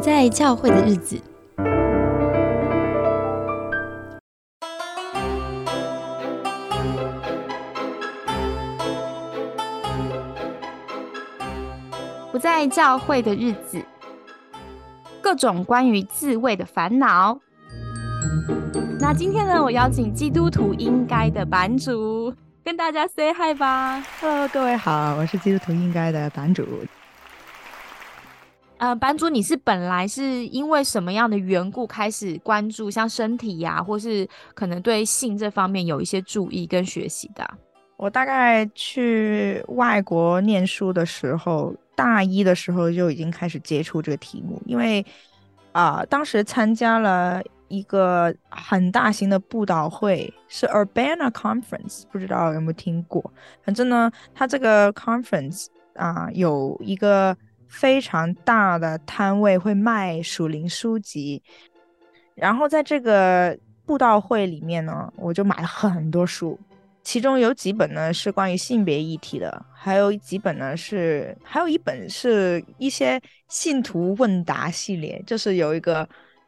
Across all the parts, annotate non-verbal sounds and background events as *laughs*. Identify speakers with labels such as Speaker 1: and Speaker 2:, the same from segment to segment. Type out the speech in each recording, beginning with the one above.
Speaker 1: 在教会的日子。
Speaker 2: 不在教会的日子，各种关于自慰的烦恼。那今天呢，我邀请基督徒应该的版主跟大家 say hi 吧。
Speaker 3: Hello，各位好，我是基督徒应该的版主。
Speaker 2: 呃，版主，你是本来是因为什么样的缘故开始关注像身体呀、或是可能对性这方面有一些注意跟学习的、
Speaker 3: 我大概去外国念书的时候，大一的时候就已经开始接触这个题目，因为啊、当时参加了一个很大型的布道会，是 Urbana Conference，不知道有没有听过？反正呢，它这个 conference 啊、有一个非常大的摊位，会卖属灵书籍，然后在这个布道会里面呢，我就买了很多书，其中有几本呢是关于性别议题的，还有几本呢是，还有一本是一些信徒问答系列，就是有一个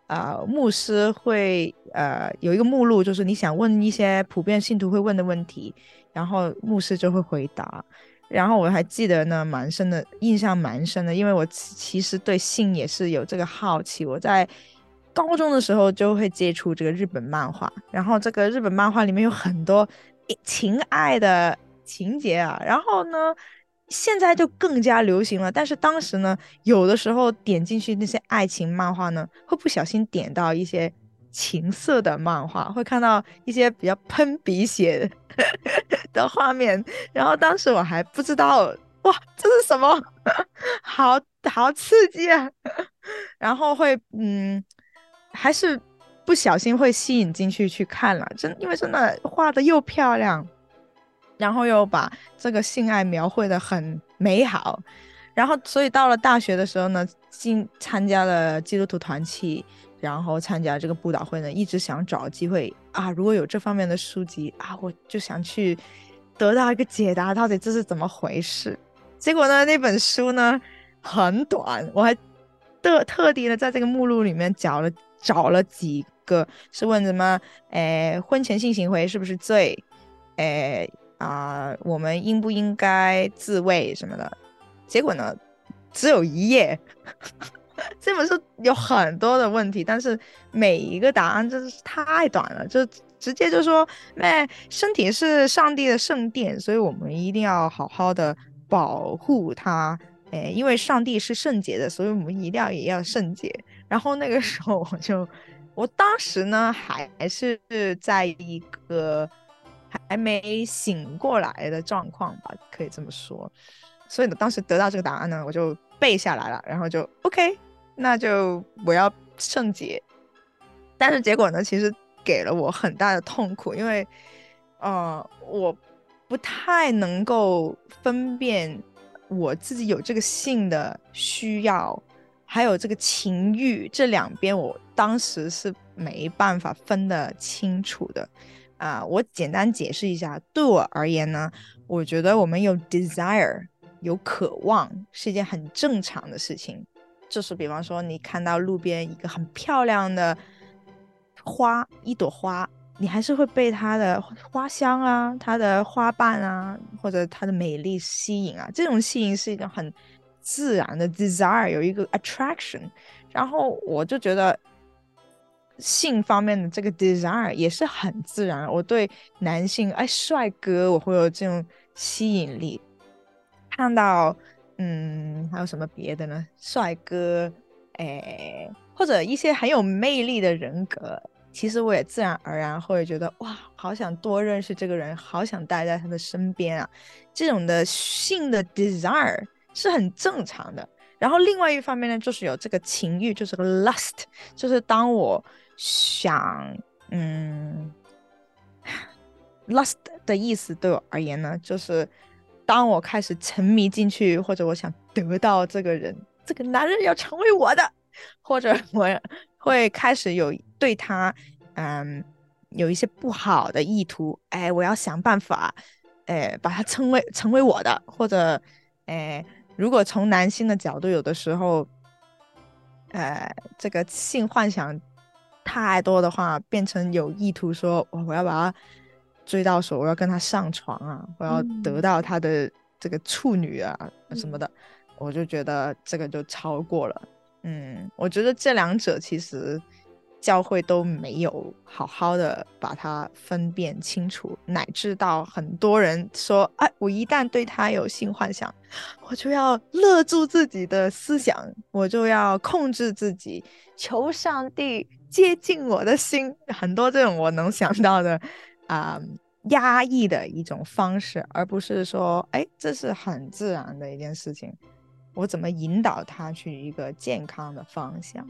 Speaker 3: 呃牧师会呃有一个目录，就是你想问一些普遍信徒会问的问题，然后牧师就会回答。然后我还记得呢，蛮深的，印象蛮深的，因为我其实对性也是有这个好奇。我在高中的时候就会接触这个日本漫画，然后这个日本漫画里面有很多情爱的情节啊，然后呢，现在就更加流行了。但是当时呢，有的时候点进去那些爱情漫画呢，会不小心点到一些情色的漫画，会看到一些比较喷鼻血 *laughs* 的画面。然后当时我还不知道，哇，这是什么？*laughs* 好好刺激啊！*laughs* 然后会嗯，还是不小心会吸引进去去看了，真因为真的画的又漂亮，然后又把这个性爱描绘的很美好，然后所以到了大学的时候呢，进参加了基督徒团契，然后参加这个布道会呢，一直想找机会啊，如果有这方面的书籍啊，我就想去得到一个解答，到底这是怎么回事。结果呢，那本书呢很短，我还特特地的在这个目录里面找了找了几个，是问什么，诶，婚前性行为是不是罪？诶啊、我们应不应该自慰什么的？结果呢，只有一页。这本书有很多的问题，但是每一个答案真的是太短了，就直接就说，哎，身体是上帝的圣殿，所以我们一定要好好的保护它。哎，因为上帝是圣洁的，所以我们一定要也要圣洁。然后那个时候我就，我当时呢还是在一个还没醒过来的状况吧，可以这么说。所以呢，当时得到这个答案呢，我就背下来了，然后就 OK，那就我要圣洁。但是结果呢，其实给了我很大的痛苦，因为呃，我不太能够分辨我自己有这个性的需要，还有这个情欲这两边，我当时是没办法分得清楚的。啊、我简单解释一下，对我而言呢，我觉得我们有 desire，有渴望是一件很正常的事情。就是比方说，你看到路边一个很漂亮的花，一朵花，你还是会被它的花香啊、它的花瓣啊，或者它的美丽吸引啊。这种吸引是一种很自然的 desire，有一个 attraction。然后我就觉得性方面的这个 desire 也是很自然。我对男性，哎，帅哥，我会有这种吸引力。看到，嗯，还有什么别的呢？帅哥，哎，或者一些很有魅力的人格，其实我也自然而然会觉得，哇，好想多认识这个人，好想待在他的身边啊。这种的性的 desire 是很正常的。然后另外一方面呢，就是有这个情欲，就是个 lust，就是当我想，嗯，*sighs* lust 的意思对我而言呢，就是当我开始沉迷进去，或者我想得到这个人，这个男人要成为我的，或者 *laughs* 我会开始有对他，嗯，有一些不好的意图，哎，我要想办法，哎，把他成为成为我的，或者，哎。如果从男性的角度，有的时候，呃，这个性幻想太多的话，变成有意图说，我要把他追到手，我要跟他上床啊，我要得到他的这个处女啊什么的，我就觉得这个就超过了。嗯，我觉得这两者其实。教会都没有好好的把它分辨清楚，乃至到很多人说：“哎，我一旦对他有性幻想，我就要勒住自己的思想，我就要控制自己，求上帝接近我的心。”很多这种我能想到的啊，压抑的一种方式，而不是说：“哎，这是很自然的一件事情，我怎么引导他去一个健康的方向？”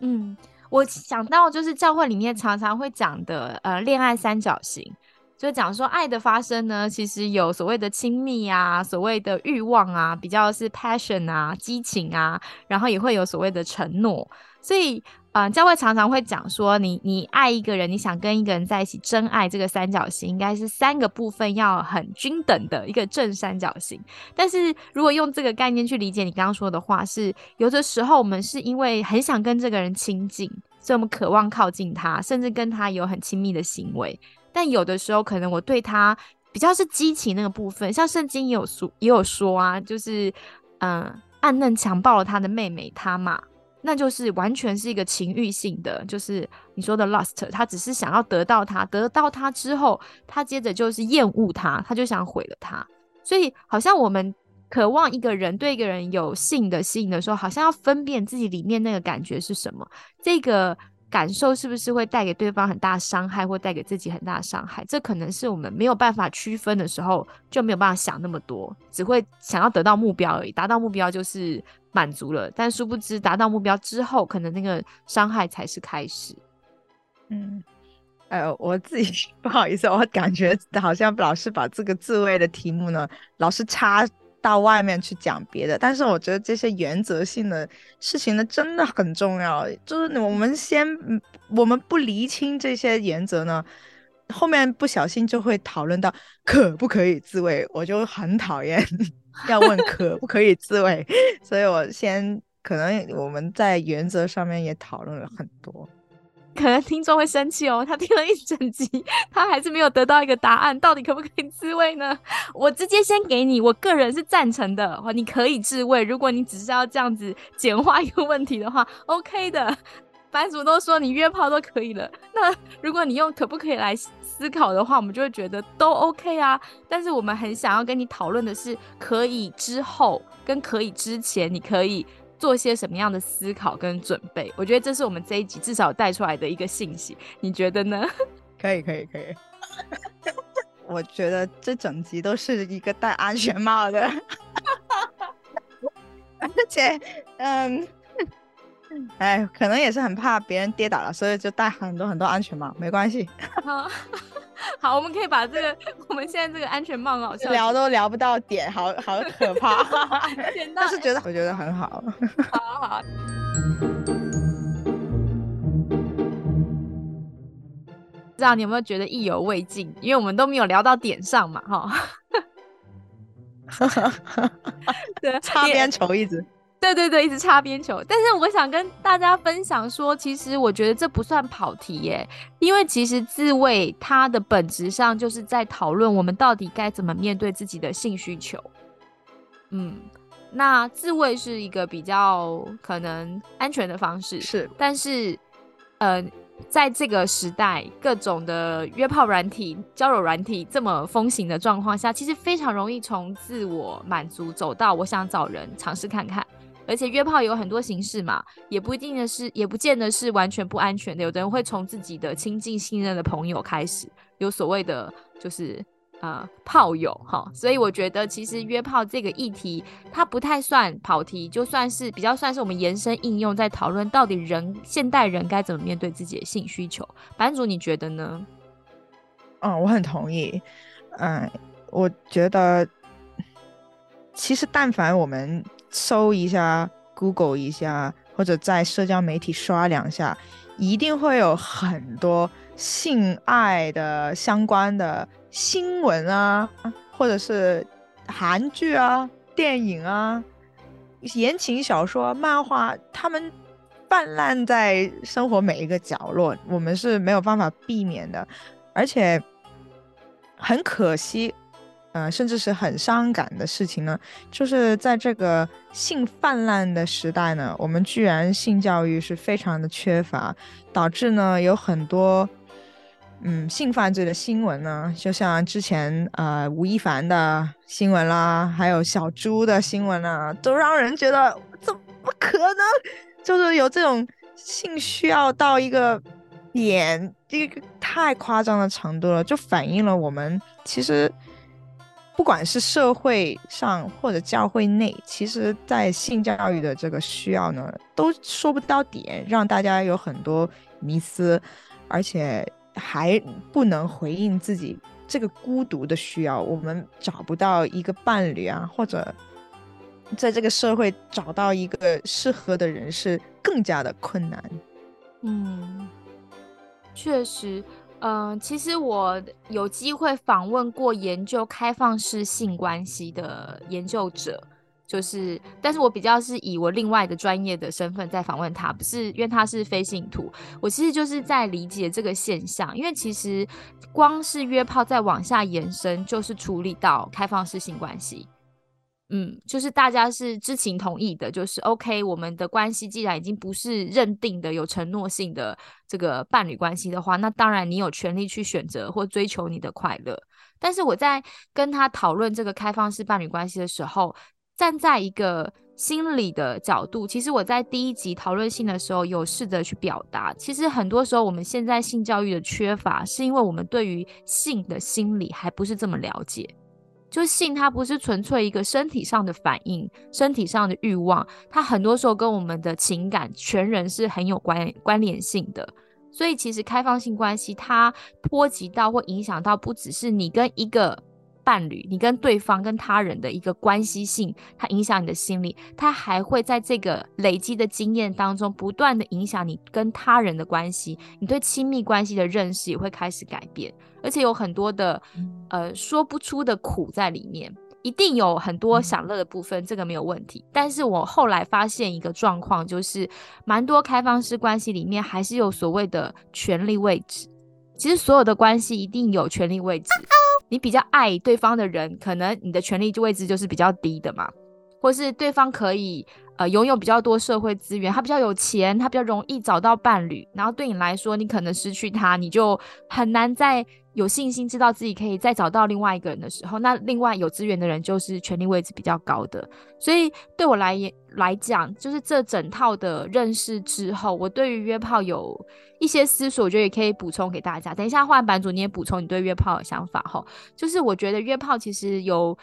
Speaker 2: 嗯。我想到就是教会里面常常会讲的，呃，恋爱三角形，就讲说爱的发生呢，其实有所谓的亲密啊，所谓的欲望啊，比较是 passion 啊，激情啊，然后也会有所谓的承诺，所以。嗯，教会常常会讲说，你你爱一个人，你想跟一个人在一起，真爱这个三角形应该是三个部分要很均等的一个正三角形。但是如果用这个概念去理解你刚刚说的话，是有的时候我们是因为很想跟这个人亲近，所以我们渴望靠近他，甚至跟他有很亲密的行为。但有的时候可能我对他比较是激情那个部分，像圣经也有说也有说啊，就是嗯，暗嫩强暴了他的妹妹他嘛。那就是完全是一个情欲性的，就是你说的 lust，他只是想要得到他，得到他之后，他接着就是厌恶他，他就想毁了他。所以好像我们渴望一个人对一个人有性的吸引的时候，好像要分辨自己里面那个感觉是什么，这个。感受是不是会带给对方很大伤害，或带给自己很大伤害？这可能是我们没有办法区分的时候，就没有办法想那么多，只会想要得到目标而已。达到目标就是满足了，但殊不知达到目标之后，可能那个伤害才是开始。
Speaker 3: 嗯，呃，我自己 *laughs* 不好意思，我感觉好像老是把这个自慰的题目呢，老是插。到外面去讲别的，但是我觉得这些原则性的事情呢，真的很重要。就是我们先，我们不厘清这些原则呢，后面不小心就会讨论到可不可以自慰，我就很讨厌 *laughs* 要问可不可以自慰，所以我先可能我们在原则上面也讨论了很多。
Speaker 2: 可能听众会生气哦，他听了一整集，他还是没有得到一个答案，到底可不可以自慰呢？我直接先给你，我个人是赞成的，你可以自慰。如果你只是要这样子简化一个问题的话，OK 的。版主都说你约炮都可以了，那如果你用可不可以来思考的话，我们就会觉得都 OK 啊。但是我们很想要跟你讨论的是，可以之后跟可以之前，你可以。做些什么样的思考跟准备？我觉得这是我们这一集至少带出来的一个信息，你觉得呢？
Speaker 3: 可以，可以，可以。我觉得这整集都是一个戴安全帽的，*laughs* 而且，嗯，哎，可能也是很怕别人跌倒了，所以就戴很多很多安全帽，没关系。*laughs* *laughs*
Speaker 2: 好，我们可以把这个 *laughs* 我们现在这个安全帽搞笑，
Speaker 3: 聊都聊不到点，好好可怕。但是觉得我觉得很好，
Speaker 2: 好好。不知道你有没有觉得意犹未尽？因为我们都没有聊到点上嘛，哈。
Speaker 3: 对，擦边球一直。
Speaker 2: 对对对，一直擦边球。但是我想跟大家分享说，其实我觉得这不算跑题耶，因为其实自慰它的本质上就是在讨论我们到底该怎么面对自己的性需求。嗯，那自慰是一个比较可能安全的方式，
Speaker 3: 是。
Speaker 2: 但是，呃，在这个时代，各种的约炮软体、交友软体这么风行的状况下，其实非常容易从自我满足走到我想找人尝试看看。而且约炮有很多形式嘛，也不一定的是，也不见得是完全不安全的。有的人会从自己的亲近信任的朋友开始，有所谓的就是呃炮友哈。所以我觉得其实约炮这个议题，它不太算跑题，就算是比较算是我们延伸应用，在讨论到底人现代人该怎么面对自己的性需求。版主你觉得呢？
Speaker 3: 嗯，我很同意。嗯，我觉得其实但凡我们。搜一下，Google 一下，或者在社交媒体刷两下，一定会有很多性爱的相关的新闻啊，或者是韩剧啊、电影啊、言情小说、漫画，他们泛滥在生活每一个角落，我们是没有办法避免的，而且很可惜，呃，甚至是很伤感的事情呢，就是在这个性泛滥的时代呢，我们居然性教育是非常的缺乏，导致呢有很多。嗯，性犯罪的新闻呢，就像之前呃吴亦凡的新闻啦，还有小猪的新闻啦，都让人觉得怎么可能？就是有这种性需要到一个点，这个太夸张的程度了，就反映了我们其实不管是社会上或者教会内，其实在性教育的这个需要呢，都说不到点，让大家有很多迷思，而且。还不能回应自己这个孤独的需要，我们找不到一个伴侣啊，或者在这个社会找到一个适合的人是更加的困难。
Speaker 2: 嗯，确实，嗯，其实我有机会访问过研究开放式性关系的研究者。就是，但是我比较是以我另外的专业的身份在访问他，不是因为他是非信徒，我其实就是在理解这个现象，因为其实光是约炮再往下延伸，就是处理到开放式性关系，嗯，就是大家是知情同意的，就是 OK，我们的关系既然已经不是认定的有承诺性的这个伴侣关系的话，那当然你有权利去选择或追求你的快乐。但是我在跟他讨论这个开放式伴侣关系的时候，站在一个心理的角度，其实我在第一集讨论性的时候有试着去表达。其实很多时候，我们现在性教育的缺乏，是因为我们对于性的心理还不是这么了解。就性，它不是纯粹一个身体上的反应、身体上的欲望，它很多时候跟我们的情感、全人是很有关关联性的。所以，其实开放性关系它波及到或影响到，不只是你跟一个。伴侣，你跟对方、跟他人的一个关系性，它影响你的心理，它还会在这个累积的经验当中，不断的影响你跟他人的关系，你对亲密关系的认识也会开始改变，而且有很多的呃说不出的苦在里面，一定有很多享乐的部分，这个没有问题。但是我后来发现一个状况，就是蛮多开放式关系里面还是有所谓的权力位置，其实所有的关系一定有权力位置。你比较爱对方的人，可能你的权力位置就是比较低的嘛，或是对方可以呃拥有比较多社会资源，他比较有钱，他比较容易找到伴侣，然后对你来说，你可能失去他，你就很难再有信心知道自己可以再找到另外一个人的时候，那另外有资源的人就是权力位置比较高的，所以对我来言来讲，就是这整套的认识之后，我对于约炮有。一些思索，我觉得也可以补充给大家。等一下换版主，你也补充你对约炮的想法哈。就是我觉得约炮其实有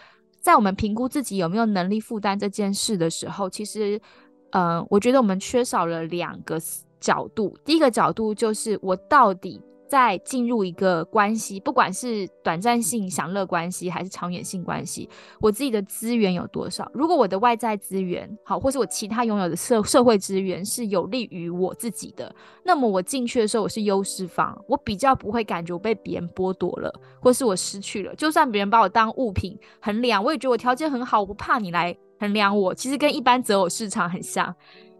Speaker 2: 在我们评估自己有没有能力负担这件事的时候，其实，嗯，我觉得我们缺少了两个角度。第一个角度就是我到底。在进入一个关系，不管是短暂性享乐关系还是长远性关系，我自己的资源有多少？如果我的外在资源好，或是我其他拥有的社社会资源是有利于我自己的，那么我进去的时候我是优势方，我比较不会感觉我被别人剥夺了，或是我失去了。就算别人把我当物品衡量，我也觉得我条件很好，我不怕你来衡量我。其实跟一般择偶市场很像。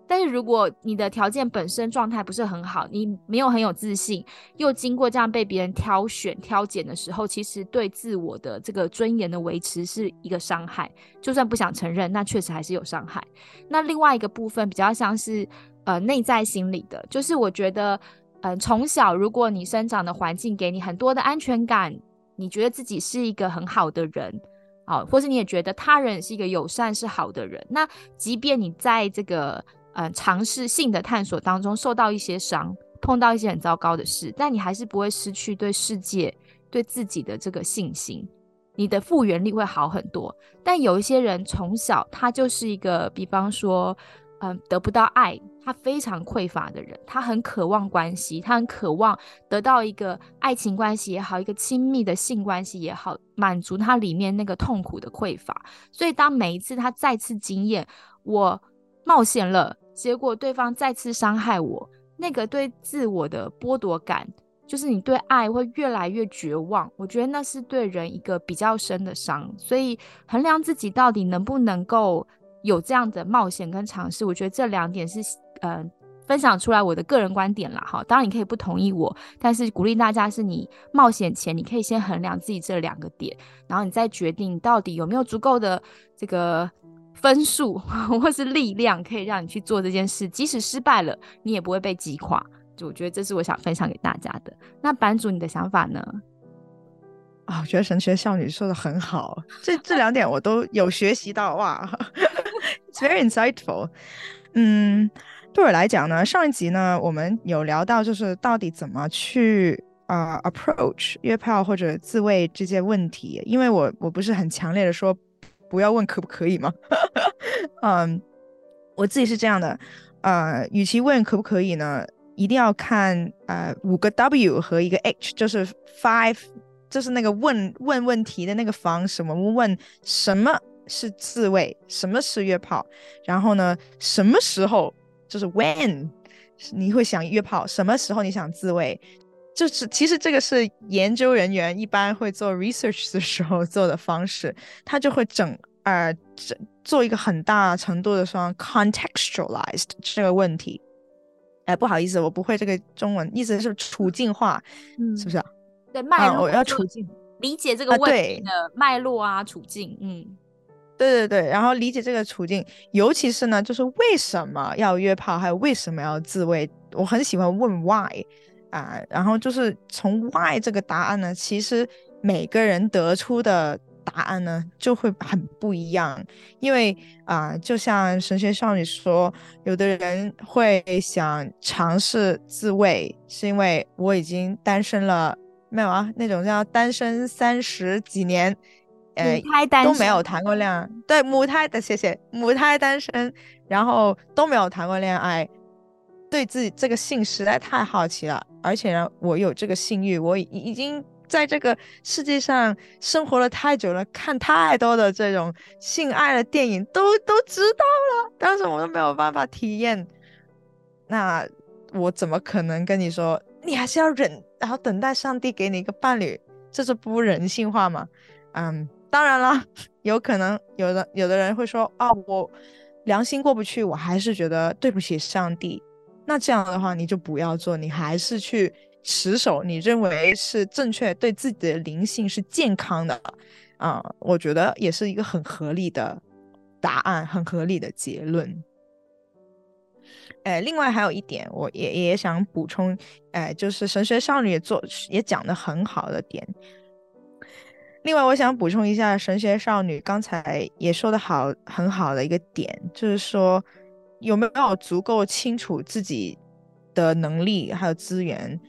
Speaker 2: 但是如果你的条件本身状态不是很好，你没有很有自信，又经过这样被别人挑选、挑拣的时候，其实对自我的这个尊严的维持是一个伤害。就算不想承认，那确实还是有伤害。那另外一个部分比较像是呃内在心理的，就是我觉得，嗯，从小如果你生长的环境给你很多的安全感，你觉得自己是一个很好的人，好，或是你也觉得他人是一个友善是好的人，那即便你在这个嗯，尝试性的探索当中受到一些伤，碰到一些很糟糕的事，但你还是不会失去对世界、对自己的这个信心，你的复原力会好很多。但有一些人从小他就是一个，比方说，嗯，得不到爱，他非常匮乏的人，他很渴望关系，他很渴望得到一个爱情关系也好，一个亲密的性关系也好，满足他里面那个痛苦的匮乏。所以当每一次他再次经验，我冒险了。结果对方再次伤害我，那个对自我的剥夺感，就是你对爱会越来越绝望。我觉得那是对人一个比较深的伤。所以衡量自己到底能不能够有这样的冒险跟尝试，我觉得这两点是，呃，分享出来我的个人观点啦，哈，当然你可以不同意我，但是鼓励大家是你冒险前，你可以先衡量自己这两个点，然后你再决定到底有没有足够的这个分数 *laughs* 或是力量，可以让你去做这件事，即使失败了，你也不会被击垮。就我觉得这是我想分享给大家的。那版主你的想法呢？
Speaker 3: 啊，我觉得神学少女说的很好，这这两点我都有学习到哇 *laughs* very insightful。嗯。对我来讲呢，上一集呢，我们有聊到，就是到底怎么去啊 approach 约炮或者自慰这些问题。因为我我不是很强烈的说不要问可不可以吗？*laughs* 嗯，我自己是这样的，呃，与其问可不可以呢，一定要看呃五个 W 和一个 H，就是 five，就是那个问问问题的那个方什么问什么是自慰，什么是约炮，然后呢，什么时候。就是 when 你会想约炮，什么时候你想自慰，就是其实这个是研究人员一般会做 research 的时候做的方式，他就会整呃整做一个很大程度的说 contextualized 这个问题。哎，不好意思，我不会这个中文，意思是处境化，嗯是不是？
Speaker 2: 对脉络，
Speaker 3: 我要处境
Speaker 2: 理解这个问题的脉络啊，处境，嗯。
Speaker 3: 对对对，然后理解这个处境，尤其是呢，就是为什么要约炮，还有为什么要自慰，我很喜欢问 why 啊，然后就是从 why 这个答案呢，其实每个人得出的答案呢就会很不一样，因为啊，就像神学少女说，有的人会想尝试自慰，是因为我已经单身了，没有啊，那种叫单身三十几年。
Speaker 2: 呃，都
Speaker 3: 没有谈过恋爱，对母胎的谢谢母胎单身，然后都没有谈过恋爱，对自己这个性实在太好奇了，而且呢，我有这个性欲，我已已经在这个世界上生活了太久了，看太多的这种性爱的电影，都都知道了，但是我都没有办法体验，那我怎么可能跟你说，你还是要忍，然后等待上帝给你一个伴侣，这是不人性化吗？嗯。当然了，*laughs* 有可能有的有的人会说啊，我良心过不去，我还是觉得对不起上帝。那这样的话，你就不要做，你还是去持守你认为是正确、对自己的灵性是健康的啊。我觉得也是一个很合理的答案，很合理的结论。哎，另外还有一点，我也也想补充，哎，就是神学少女也做也讲的很好的点。另外，我想补充一下，神学少女刚才也说的好，很好的一个点，就是说有没有足够清楚自己的能力还有资源，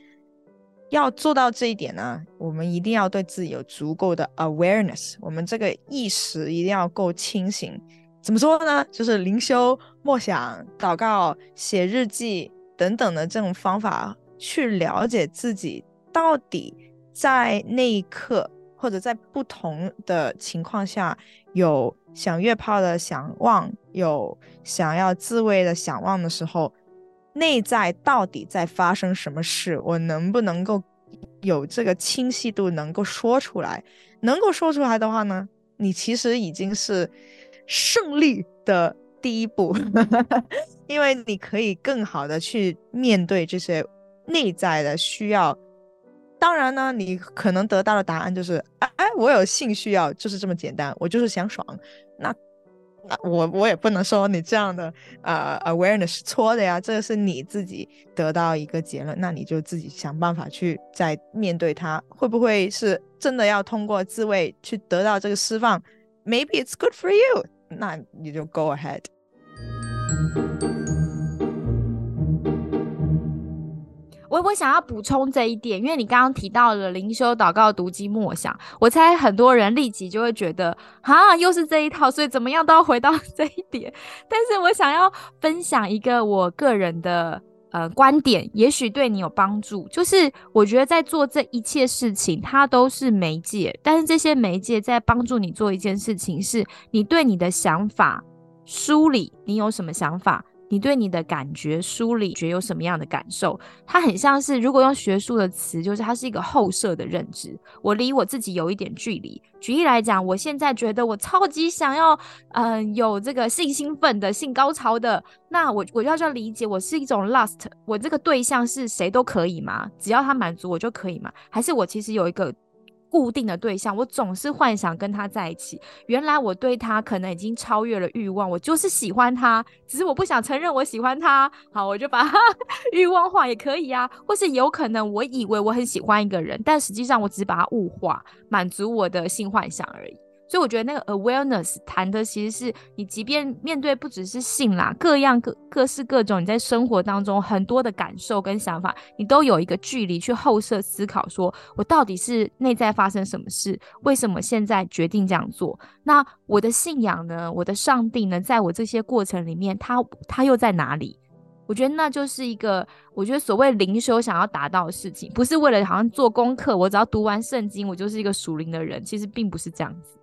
Speaker 3: 要做到这一点呢？我们一定要对自己有足够的 awareness，我们这个意识一定要够清醒。怎么说呢？就是灵修、默想、祷告、写日记等等的这种方法，去了解自己到底在那一刻。或者在不同的情况下，有想约炮的想望，有想要自慰的想望的时候，内在到底在发生什么事？我能不能够有这个清晰度，能够说出来？能够说出来的话呢，你其实已经是胜利的第一步，*laughs* 因为你可以更好的去面对这些内在的需要。当然呢，你可能得到的答案就是，哎哎，我有性需要，就是这么简单，我就是想爽。那那我我也不能说你这样的呃 awareness 是错的呀，这个是你自己得到一个结论，那你就自己想办法去再面对它，会不会是真的要通过自慰去得到这个释放？Maybe it's good for you，那你就 go ahead。
Speaker 2: 我我想要补充这一点，因为你刚刚提到了灵修、祷告、读经、默想，我猜很多人立即就会觉得，啊，又是这一套，所以怎么样都要回到 *laughs* 这一点。但是我想要分享一个我个人的呃观点，也许对你有帮助。就是我觉得在做这一切事情，它都是媒介，但是这些媒介在帮助你做一件事情，是你对你的想法梳理，你有什么想法，你对你的感觉梳理觉有什么样的感受？它很像是，如果用学术的词，就是它是一个后设的认知。我离我自己有一点距离。举例来讲，我现在觉得我超级想要，嗯，有这个性兴奋的、性高潮的，那我我要要理解，我是一种 lust，我这个对象是谁都可以吗？只要他满足我就可以吗？还是我其实有一个？固定的对象，我总是幻想跟他在一起。原来我对他可能已经超越了欲望，我就是喜欢他，只是我不想承认我喜欢他。好，我就把他 *laughs* 欲望化也可以啊，或是有可能我以为我很喜欢一个人，但实际上我只是把他物化，满足我的性幻想而已。所以我觉得那个 awareness 谈的其实是你，即便面对不只是性啦，各样各各式各种你在生活当中很多的感受跟想法，你都有一个距离去后设思考，说我到底是内在发生什么事，为什么现在决定这样做？那我的信仰呢？我的上帝呢？在我这些过程里面，他他又在哪里？我觉得那就是一个，我觉得所谓灵修想要达到的事情，不是为了好像做功课，我只要读完圣经，我就是一个属灵的人，其实并不是这样子。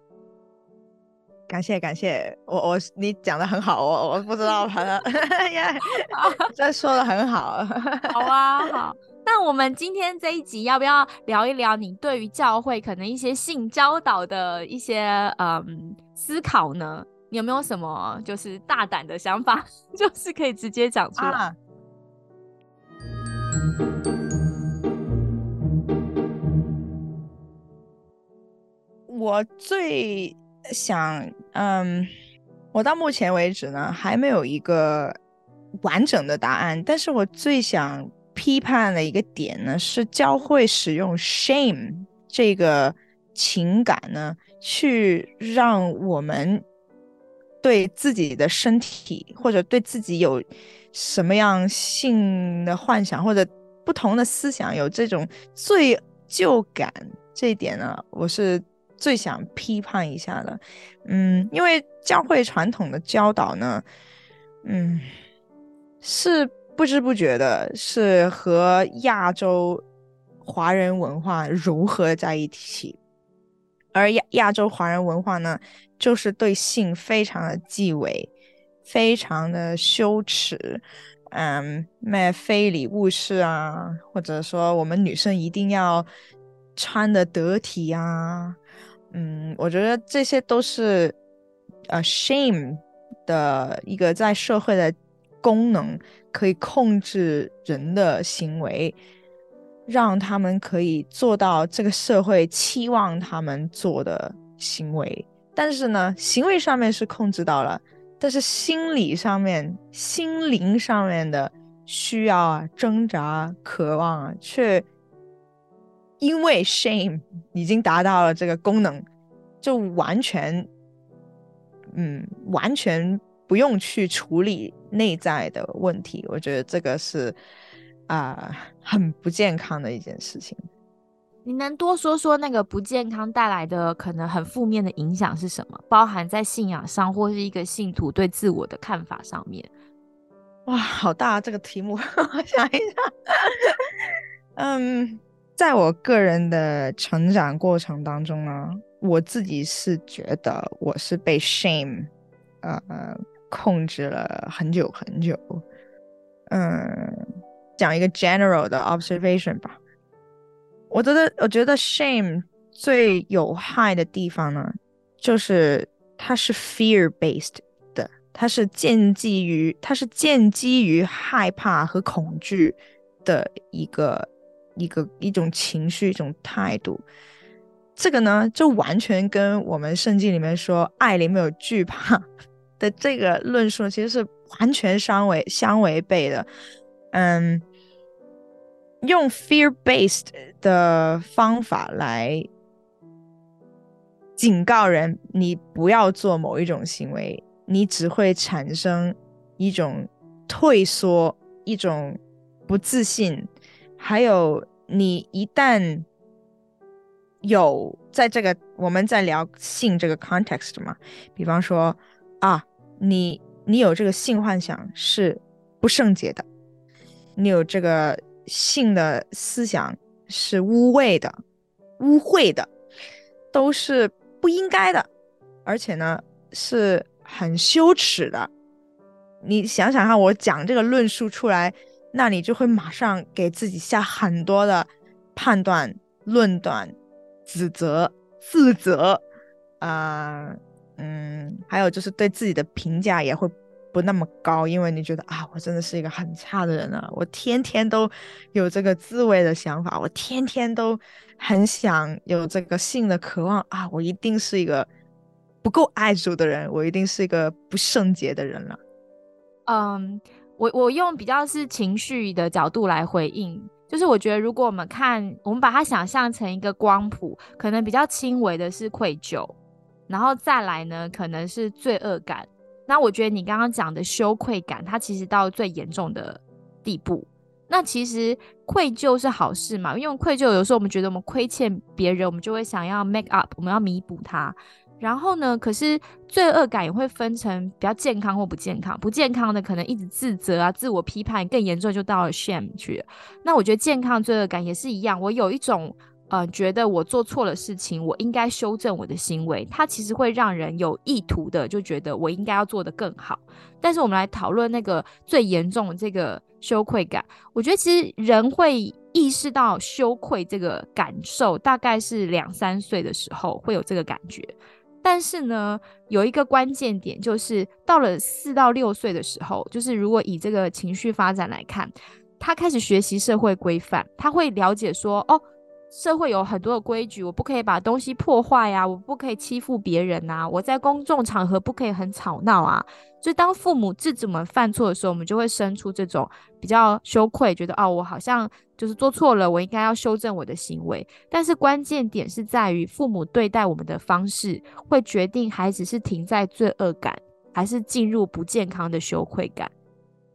Speaker 3: 感谢感谢，我我你讲的很好，我我不知道他的 *laughs* *laughs* 这说的很好，*laughs*
Speaker 2: 好啊好。那我们今天这一集要不要聊一聊你对于教会可能一些性教导的一些嗯思考呢？你有没有什么就是大胆的想法，就是可以直接讲出来？
Speaker 3: 我最。想，嗯，我到目前为止呢，还没有一个完整的答案。但是我最想批判的一个点呢，是教会使用 shame 这个情感呢，去让我们对自己的身体或者对自己有什么样性的幻想或者不同的思想有这种罪疚感。这一点呢，我是。最想批判一下的，嗯，因为教会传统的教导呢，嗯，是不知不觉的，是和亚洲华人文化融合在一起，而亚亚洲华人文化呢，就是对性非常的忌讳，非常的羞耻，嗯，卖非礼勿视啊，或者说我们女生一定要穿的得体啊。嗯，我觉得这些都是，呃，shame 的一个在社会的功能，可以控制人的行为，让他们可以做到这个社会期望他们做的行为。但是呢，行为上面是控制到了，但是心理上面、心灵上面的需要啊、挣扎、渴望啊，却。因为 shame 已经达到了这个功能，就完全，嗯，完全不用去处理内在的问题。我觉得这个是啊，很不健康的一件事情。
Speaker 2: 你能多说说那个不健康带来的可能很负面的影响是什么？包含在信仰上，或是一个信徒对自我的看法上面？
Speaker 3: 哇，好大这个题目，*laughs* 我想一下，嗯。在我个人的成长过程当中呢，我自己是觉得我是被 shame，呃，控制了很久很久。嗯，讲一个 general 的 observation 吧。我觉得，我觉得 shame 最有害的地方呢，就是它是 fear based 的，它是建基于，它是建基于害怕和恐惧的一个。一个一种情绪，一种态度，这个呢，就完全跟我们圣经里面说爱里没有惧怕 *laughs* 的这个论述，其实是完全相违相违背的。嗯，用 fear based 的方法来警告人，你不要做某一种行为，你只会产生一种退缩，一种不自信。还有，你一旦有在这个我们在聊性这个 context 嘛，比方说啊，你你有这个性幻想是不圣洁的，你有这个性的思想是污秽的、污秽的，都是不应该的，而且呢是很羞耻的。你想想看，我讲这个论述出来，那你就会马上给自己下很多的判断、论断、指责、自责，啊，嗯，还有就是对自己的评价也会不那么高，因为你觉得啊，我真的是一个很差的人啊，我天天都有这个自慰的想法，我天天都很想有这个性的渴望啊，我一定是一个不够爱主的人，我一定是一个不圣洁的人了。
Speaker 2: 嗯，我我用比较是情绪的角度来回应，就是我觉得如果我们看，我们把它想象成一个光谱，可能比较轻微的是愧疚，然后再来呢，可能是罪恶感。那我觉得你刚刚讲的羞愧感，它其实到最严重的地步。那其实愧疚是好事嘛？因为愧疚有时候我们觉得我们亏欠别人，我们就会想要 make up，我们要弥补它。然后呢？可是罪恶感也会分成比较健康或不健康。不健康的可能一直自责啊、自我批判，更严重就到了 shame 去。那我觉得健康罪恶感也是一样。我有一种呃，觉得我做错了事情，我应该修正我的行为。它其实会让人有意图的就觉得我应该要做得更好。但是我们来讨论那个最严重的这个羞愧感。我觉得其实人会意识到羞愧这个感受，大概是两三岁的时候会有这个感觉。但是呢，有一个关键点，就是到了四到六岁的时候，就是如果以这个情绪发展来看，他开始学习社会规范，他会了解说，哦。社会有很多的规矩，我不可以把东西破坏呀，我不可以欺负别人呐，我在公众场合不可以很吵闹啊。所以当父母制止我们犯错的时候，我们就会生出这种比较羞愧，觉得哦，我好像就是做错了，我应该要修正我的行为。但是关键点是在于父母对待我们的方式，会决定孩子是停在罪恶感，还是进入不健康的羞愧感。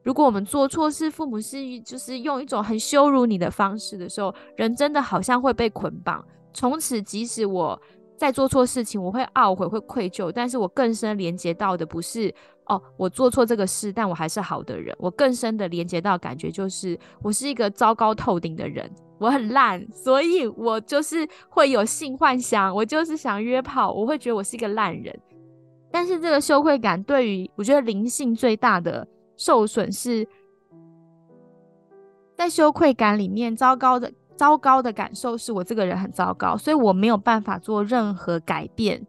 Speaker 2: 如果我们做错事，父母是就是用一种很羞辱你的方式的时候，人真的好像会被捆绑。从此，即使我在做错事情，我会懊悔、会愧疚，但是我更深连接到的不是哦，我做错这个事，但我还是好的人。我更深的连接到感觉就是，我是一个糟糕透顶的人，我很烂，所以我就是会有性幻想，我就是想约炮，我会觉得我是一个烂人。但是这个羞愧感，对于我觉得灵性最大的。受损是在羞愧感里面，糟糕的糟糕的感受是我这个人很糟糕，所以我没有办法做任何改变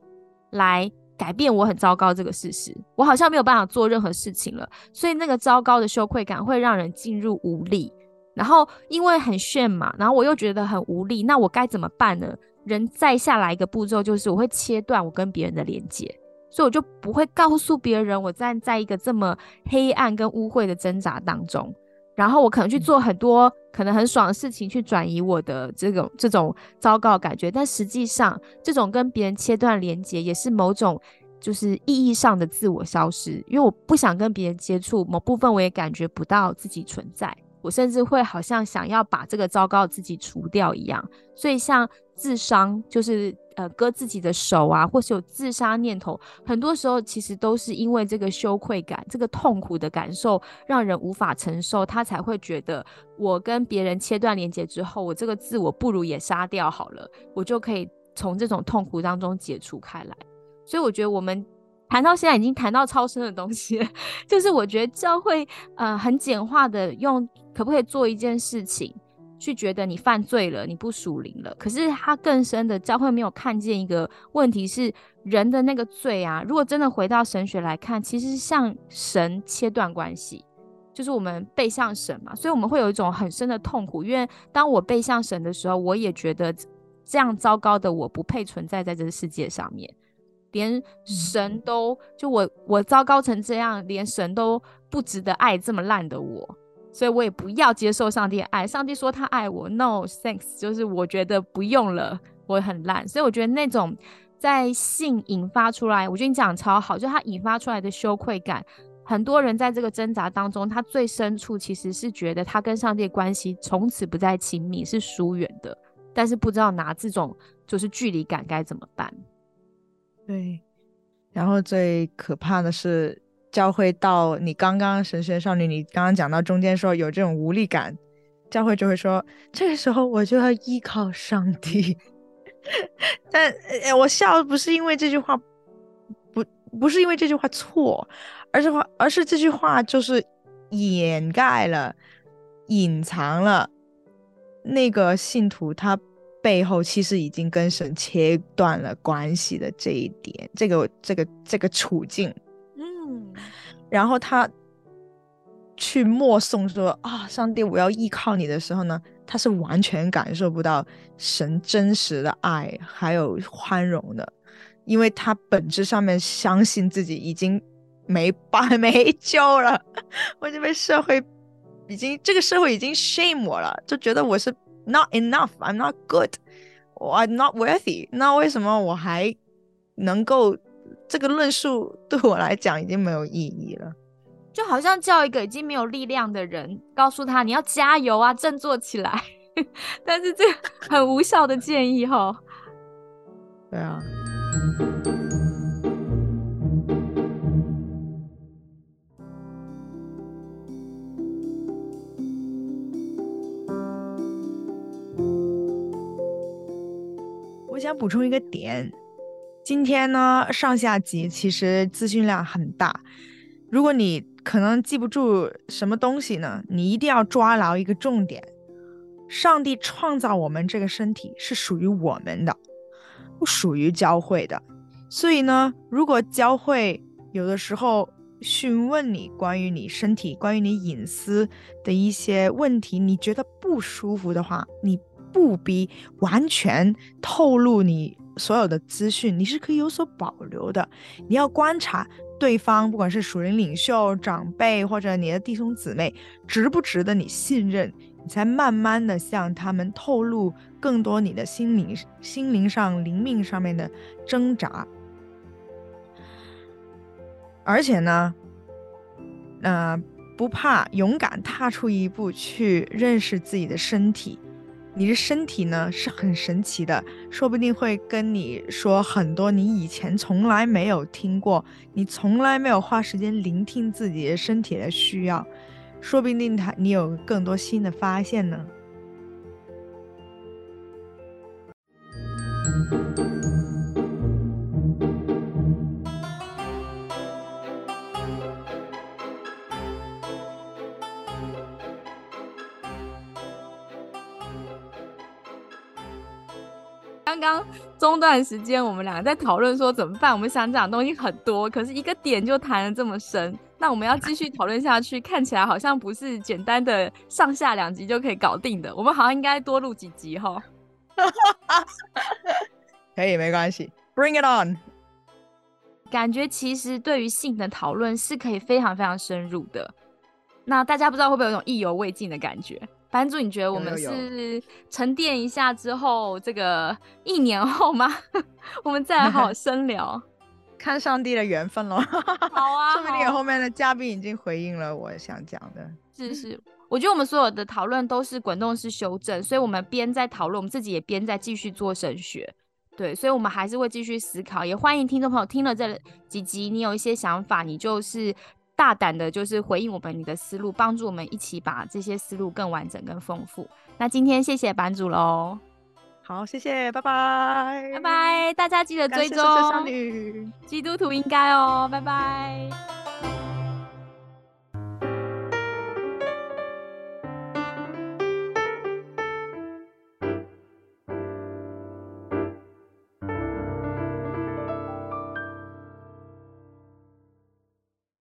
Speaker 2: 来改变我很糟糕这个事实。我好像没有办法做任何事情了，所以那个糟糕的羞愧感会让人进入无力。然后因为很炫嘛，然后我又觉得很无力，那我该怎么办呢？人再下来一个步骤就是我会切断我跟别人的连接。所以我就不会告诉别人我站在一个这么黑暗跟污秽的挣扎当中，然后我可能去做很多可能很爽的事情去转移我的这种这种糟糕感觉，但实际上这种跟别人切断连接也是某种就是意义上的自我消失，因为我不想跟别人接触，某部分我也感觉不到自己存在。我甚至会好像想要把这个糟糕自己除掉一样，所以像自伤，就是呃割自己的手啊，或是有自杀念头，很多时候其实都是因为这个羞愧感、这个痛苦的感受让人无法承受，他才会觉得我跟别人切断连接之后，我这个自我不如也杀掉好了，我就可以从这种痛苦当中解除开来。所以我觉得我们。谈到现在已经谈到超深的东西，*laughs* 就是我觉得教会呃很简化的用可不可以做一件事情，去觉得你犯罪了，你不属灵了。可是他更深的教会没有看见一个问题是人的那个罪啊。如果真的回到神学来看，其实是向神切断关系，就是我们背向神嘛，所以我们会有一种很深的痛苦。因为当我背向神的时候，我也觉得这样糟糕的我不配存在在这个世界上面。连神都就我我糟糕成这样，连神都不值得爱这么烂的我，所以我也不要接受上帝爱。上帝说他爱我，no thanks，就是我觉得不用了，我很烂。所以我觉得那种在性引发出来，我觉得你讲超好，就他引发出来的羞愧感，很多人在这个挣扎当中，他最深处其实是觉得他跟上帝的关系从此不再亲密，是疏远的，但是不知道拿这种就是距离感该怎么办。
Speaker 3: 对，然后最可怕的是教会到你刚刚神学少女，你刚刚讲到中间说有这种无力感，教会就会说这个时候我就要依靠上帝。*laughs* 但我笑不是因为这句话不不是因为这句话错，而是话，而是这句话就是掩盖了、隐藏了那个信徒他背后其实已经跟神切断了关系的这一点，这个这个这个处境。嗯，然后他去默诵说啊，上帝，我要依靠你的时候呢？他是完全感受不到神真实的爱还有宽容的，因为他本质上面相信自己已经没办 *laughs* 没救了，我已经被社会已经这个社会已经 shame 我了，就觉得我是 not enough，I'm not good，I'm not worthy。那为什么我还能够这个论述 *laughs* 对我来讲已经没有意义了？
Speaker 2: 就好像叫一个已经没有力量的人，告诉他你要加油啊，振作起来。*laughs* 但是这很无效的建议哈。
Speaker 3: 对啊。我想补充一个点，今天呢上下集其实资讯量很大，如果你。可能记不住什么东西呢？你一定要抓牢一个重点：上帝创造我们这个身体是属于我们的，不属于教会的。所以呢，如果教会有的时候询问你关于你身体、关于你隐私的一些问题，你觉得不舒服的话，你不必完全透露你所有的资讯，你是可以有所保留的。你要观察。对方不管是属灵领袖、长辈或者你的弟兄姊妹，值不值得你信任，你才慢慢的向他们透露更多你的心灵、心灵上、灵命上面的挣扎。而且呢，呃，不怕，勇敢踏出一步去认识自己的身体。你的身体呢是很神奇的，说不定会跟你说很多你以前从来没有听过，你从来没有花时间聆听自己的身体的需要，说不定他你有更多新的发现呢。
Speaker 2: 刚刚中段时间，我们两个在讨论说怎么办。我们想讲的东西很多，可是一个点就谈的这么深。那我们要继续讨论下去，看起来好像不是简单的上下两集就可以搞定的。我们好像应该多录几集哈。
Speaker 3: 可以，没关系，Bring it on。
Speaker 2: 感觉其实对于性的讨论是可以非常非常深入的。那大家不知道会不会有种意犹未尽的感觉？班主，你觉得我们是沉淀一下之后，这个一年后吗？*laughs* 我们再来好好深聊，*laughs*
Speaker 3: 看上帝的缘分喽。
Speaker 2: 好啊，*laughs*
Speaker 3: 说不定后面的嘉宾已经回应了我想讲的。
Speaker 2: 是是，我觉得我们所有的讨论都是滚动式修正，所以我们边在讨论，我们自己也边在继续做神学。对，所以我们还是会继续思考，也欢迎听众朋友听了这几集，你有一些想法，你就是。大胆的，就是回应我们你的思路，帮助我们一起把这些思路更完整、更丰富。那今天谢谢版主喽，
Speaker 3: 好，谢谢，拜拜，
Speaker 2: 拜拜，大家记得追踪基督徒应该哦，拜拜。